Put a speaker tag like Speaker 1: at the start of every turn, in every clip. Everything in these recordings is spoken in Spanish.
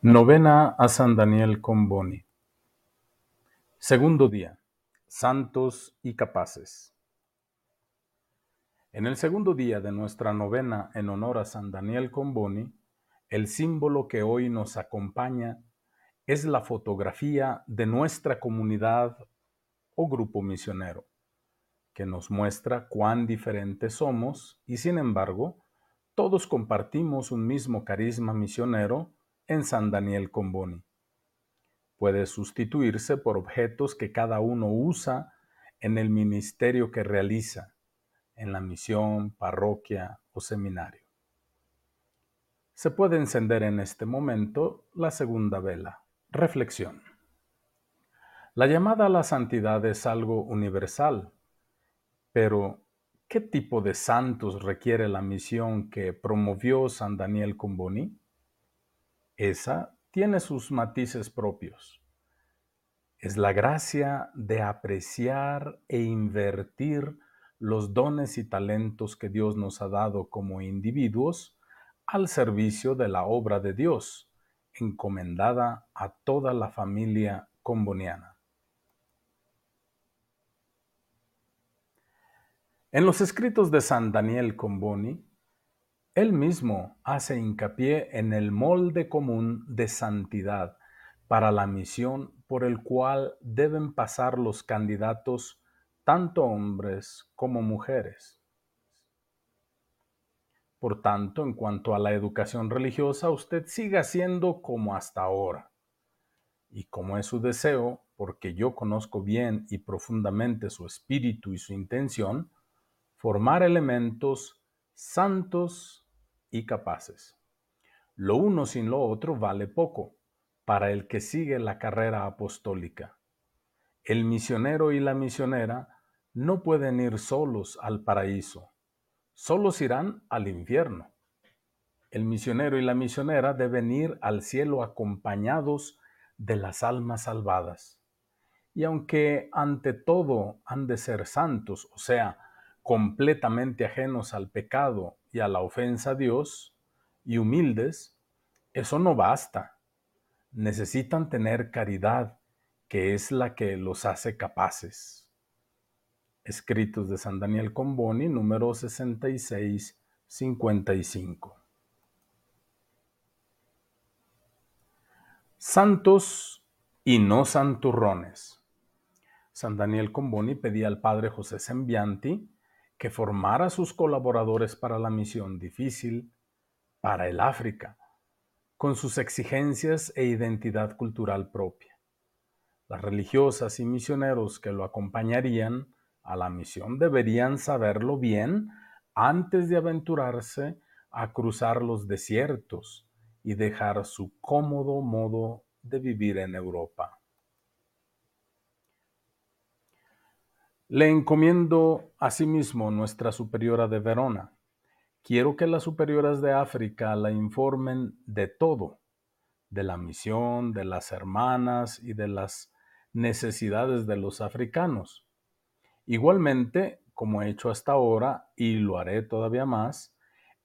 Speaker 1: Novena a San Daniel con Boni. Segundo día. Santos y capaces. En el segundo día de nuestra novena en honor a San Daniel con Boni, el símbolo que hoy nos acompaña es la fotografía de nuestra comunidad o grupo misionero, que nos muestra cuán diferentes somos y sin embargo, todos compartimos un mismo carisma misionero en San Daniel Comboni. Puede sustituirse por objetos que cada uno usa en el ministerio que realiza, en la misión, parroquia o seminario. Se puede encender en este momento la segunda vela. Reflexión. La llamada a la santidad es algo universal, pero ¿qué tipo de santos requiere la misión que promovió San Daniel Comboni? Esa tiene sus matices propios. Es la gracia de apreciar e invertir los dones y talentos que Dios nos ha dado como individuos al servicio de la obra de Dios, encomendada a toda la familia comboniana. En los escritos de San Daniel Comboni, él mismo hace hincapié en el molde común de santidad para la misión por el cual deben pasar los candidatos, tanto hombres como mujeres. Por tanto, en cuanto a la educación religiosa, usted siga siendo como hasta ahora. Y como es su deseo, porque yo conozco bien y profundamente su espíritu y su intención, formar elementos santos y capaces. Lo uno sin lo otro vale poco para el que sigue la carrera apostólica. El misionero y la misionera no pueden ir solos al paraíso, solos irán al infierno. El misionero y la misionera deben ir al cielo acompañados de las almas salvadas. Y aunque ante todo han de ser santos, o sea, completamente ajenos al pecado y a la ofensa a Dios y humildes, eso no basta. Necesitan tener caridad, que es la que los hace capaces. Escritos de San Daniel Comboni, número 66-55. Santos y no santurrones. San Daniel Comboni pedía al padre José Sembianti que formara a sus colaboradores para la misión difícil, para el África, con sus exigencias e identidad cultural propia. Las religiosas y misioneros que lo acompañarían a la misión deberían saberlo bien antes de aventurarse a cruzar los desiertos y dejar su cómodo modo de vivir en Europa. Le encomiendo asimismo nuestra superiora de Verona. Quiero que las superioras de África la informen de todo, de la misión, de las hermanas y de las necesidades de los africanos. Igualmente, como he hecho hasta ahora, y lo haré todavía más,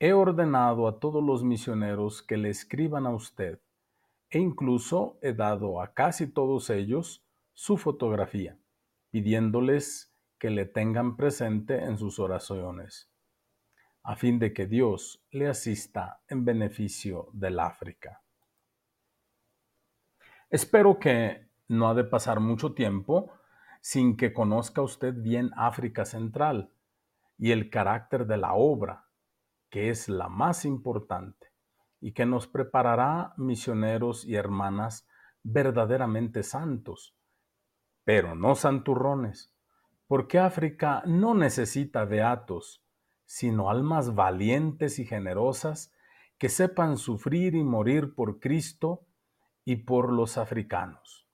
Speaker 1: he ordenado a todos los misioneros que le escriban a usted, e incluso he dado a casi todos ellos su fotografía, pidiéndoles que le tengan presente en sus oraciones, a fin de que Dios le asista en beneficio del África. Espero que no ha de pasar mucho tiempo sin que conozca usted bien África Central y el carácter de la obra, que es la más importante y que nos preparará misioneros y hermanas verdaderamente santos, pero no santurrones, porque África no necesita beatos, sino almas valientes y generosas que sepan sufrir y morir por Cristo y por los africanos.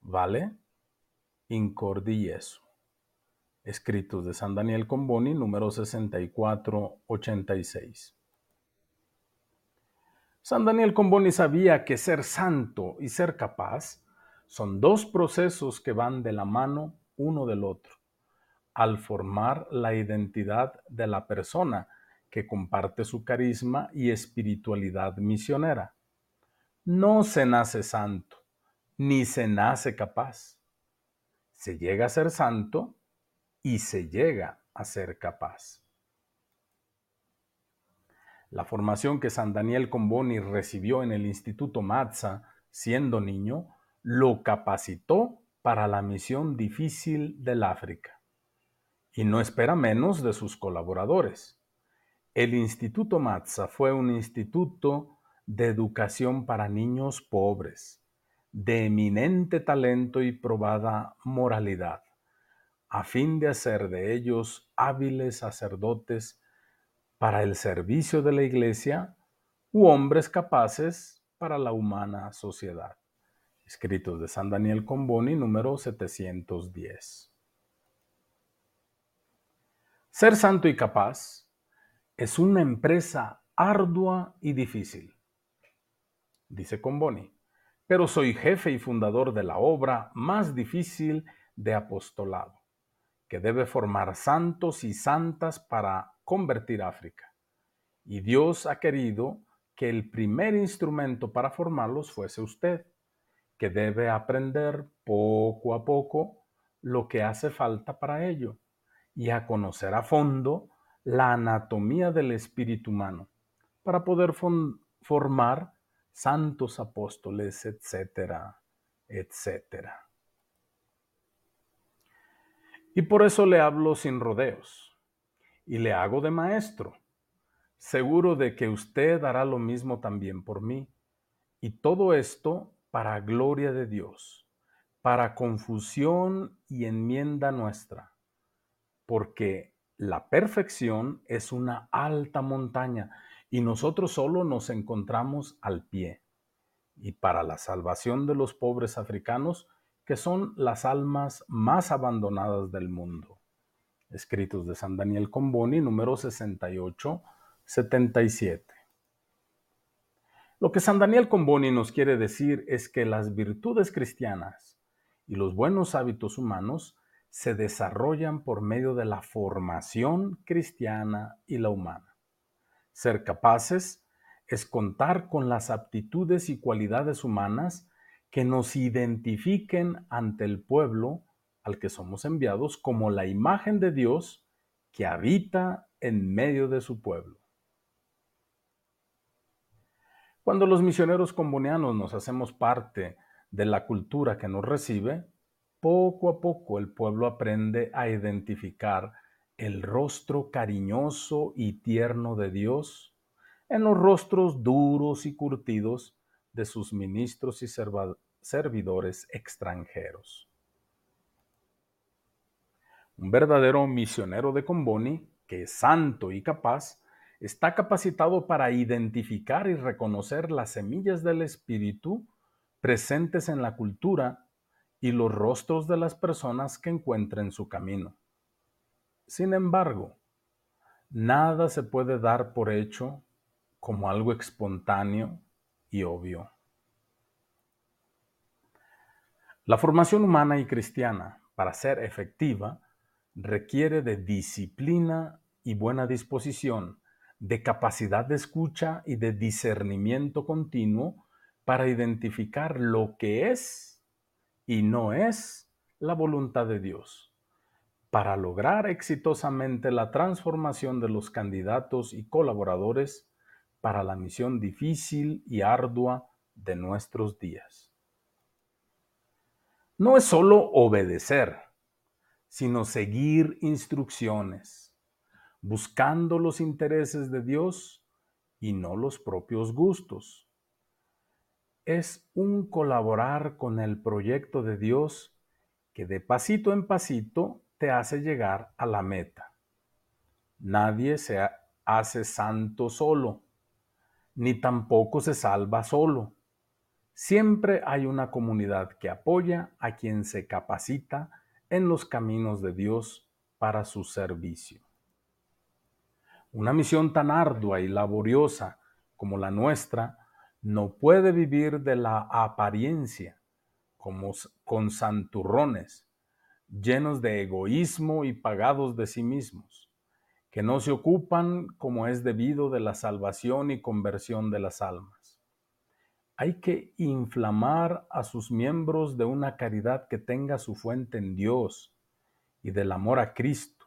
Speaker 1: ¿Vale? Incordi eso. Escritos de San Daniel Comboni, número 6486. San Daniel Comboni sabía que ser santo y ser capaz son dos procesos que van de la mano uno del otro al formar la identidad de la persona que comparte su carisma y espiritualidad misionera. No se nace santo, ni se nace capaz. Se llega a ser santo y se llega a ser capaz. La formación que San Daniel Comboni recibió en el Instituto Matza siendo niño lo capacitó para la misión difícil del África. Y no espera menos de sus colaboradores. El Instituto Matza fue un instituto de educación para niños pobres, de eminente talento y probada moralidad, a fin de hacer de ellos hábiles sacerdotes para el servicio de la Iglesia u hombres capaces para la humana sociedad. Escritos de San Daniel Comboni, número 710. Ser santo y capaz es una empresa ardua y difícil, dice Comboni, pero soy jefe y fundador de la obra más difícil de apostolado, que debe formar santos y santas para convertir África. Y Dios ha querido que el primer instrumento para formarlos fuese usted que debe aprender poco a poco lo que hace falta para ello y a conocer a fondo la anatomía del espíritu humano para poder formar santos apóstoles, etcétera, etcétera. Y por eso le hablo sin rodeos y le hago de maestro, seguro de que usted hará lo mismo también por mí. Y todo esto para gloria de Dios, para confusión y enmienda nuestra, porque la perfección es una alta montaña y nosotros solo nos encontramos al pie. Y para la salvación de los pobres africanos, que son las almas más abandonadas del mundo. Escritos de San Daniel Comboni, número 68, 77. Lo que San Daniel Comboni nos quiere decir es que las virtudes cristianas y los buenos hábitos humanos se desarrollan por medio de la formación cristiana y la humana. Ser capaces es contar con las aptitudes y cualidades humanas que nos identifiquen ante el pueblo al que somos enviados como la imagen de Dios que habita en medio de su pueblo. Cuando los misioneros combonianos nos hacemos parte de la cultura que nos recibe, poco a poco el pueblo aprende a identificar el rostro cariñoso y tierno de Dios en los rostros duros y curtidos de sus ministros y servidores extranjeros. Un verdadero misionero de Comboni, que es santo y capaz, está capacitado para identificar y reconocer las semillas del espíritu presentes en la cultura y los rostros de las personas que encuentren su camino. Sin embargo, nada se puede dar por hecho como algo espontáneo y obvio. La formación humana y cristiana, para ser efectiva, requiere de disciplina y buena disposición de capacidad de escucha y de discernimiento continuo para identificar lo que es y no es la voluntad de Dios, para lograr exitosamente la transformación de los candidatos y colaboradores para la misión difícil y ardua de nuestros días. No es solo obedecer, sino seguir instrucciones buscando los intereses de Dios y no los propios gustos. Es un colaborar con el proyecto de Dios que de pasito en pasito te hace llegar a la meta. Nadie se hace santo solo, ni tampoco se salva solo. Siempre hay una comunidad que apoya a quien se capacita en los caminos de Dios para su servicio. Una misión tan ardua y laboriosa como la nuestra no puede vivir de la apariencia, como con santurrones, llenos de egoísmo y pagados de sí mismos, que no se ocupan como es debido de la salvación y conversión de las almas. hay que inflamar a sus miembros de una caridad que tenga su fuente en Dios y del amor a Cristo.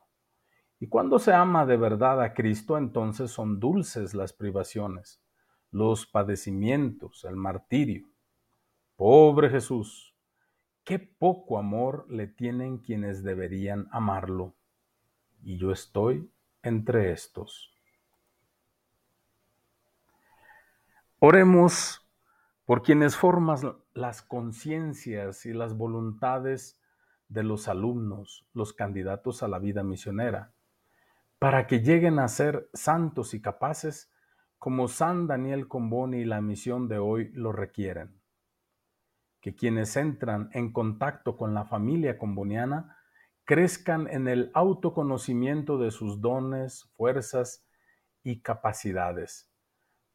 Speaker 1: Y cuando se ama de verdad a Cristo, entonces son dulces las privaciones, los padecimientos, el martirio. Pobre Jesús, qué poco amor le tienen quienes deberían amarlo. Y yo estoy entre estos. Oremos por quienes forman las conciencias y las voluntades de los alumnos, los candidatos a la vida misionera, para que lleguen a ser santos y capaces como San Daniel Comboni y la misión de hoy lo requieren. Que quienes entran en contacto con la familia comboniana crezcan en el autoconocimiento de sus dones, fuerzas y capacidades,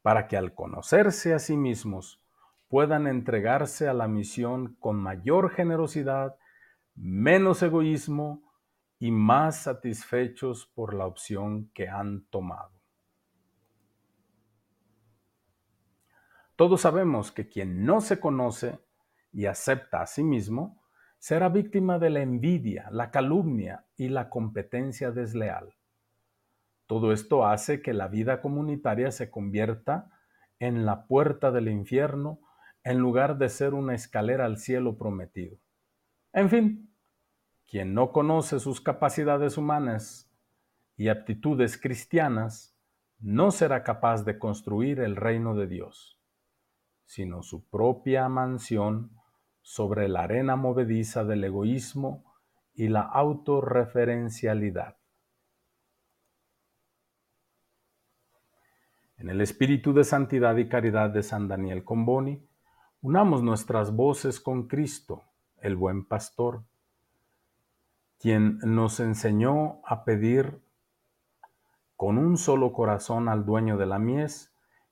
Speaker 1: para que al conocerse a sí mismos puedan entregarse a la misión con mayor generosidad, menos egoísmo y más satisfechos por la opción que han tomado. Todos sabemos que quien no se conoce y acepta a sí mismo será víctima de la envidia, la calumnia y la competencia desleal. Todo esto hace que la vida comunitaria se convierta en la puerta del infierno en lugar de ser una escalera al cielo prometido. En fin, quien no conoce sus capacidades humanas y aptitudes cristianas, no será capaz de construir el reino de Dios, sino su propia mansión sobre la arena movediza del egoísmo y la autorreferencialidad. En el espíritu de santidad y caridad de San Daniel Comboni, Unamos nuestras voces con Cristo, el buen pastor, quien nos enseñó a pedir con un solo corazón al dueño de la mies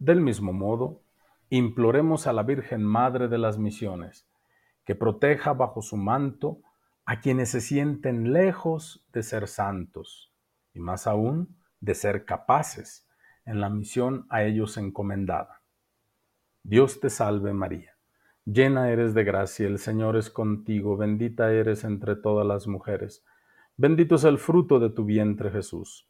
Speaker 1: Del mismo modo, imploremos a la Virgen Madre de las Misiones, que proteja bajo su manto a quienes se sienten lejos de ser santos, y más aún de ser capaces en la misión a ellos encomendada. Dios te salve María, llena eres de gracia, el Señor es contigo, bendita eres entre todas las mujeres, bendito es el fruto de tu vientre Jesús.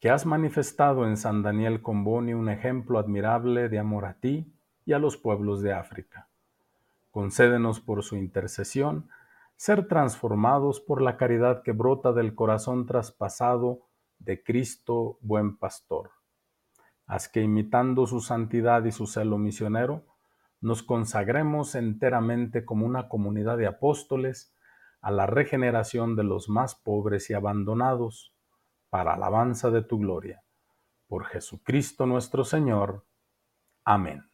Speaker 1: que has manifestado en San Daniel Comboni un ejemplo admirable de amor a ti y a los pueblos de África. Concédenos por su intercesión ser transformados por la caridad que brota del corazón traspasado de Cristo buen pastor haz que imitando su santidad y su celo misionero, nos consagremos enteramente como una comunidad de apóstoles a la regeneración de los más pobres y abandonados, para alabanza de tu gloria. Por Jesucristo nuestro Señor. Amén.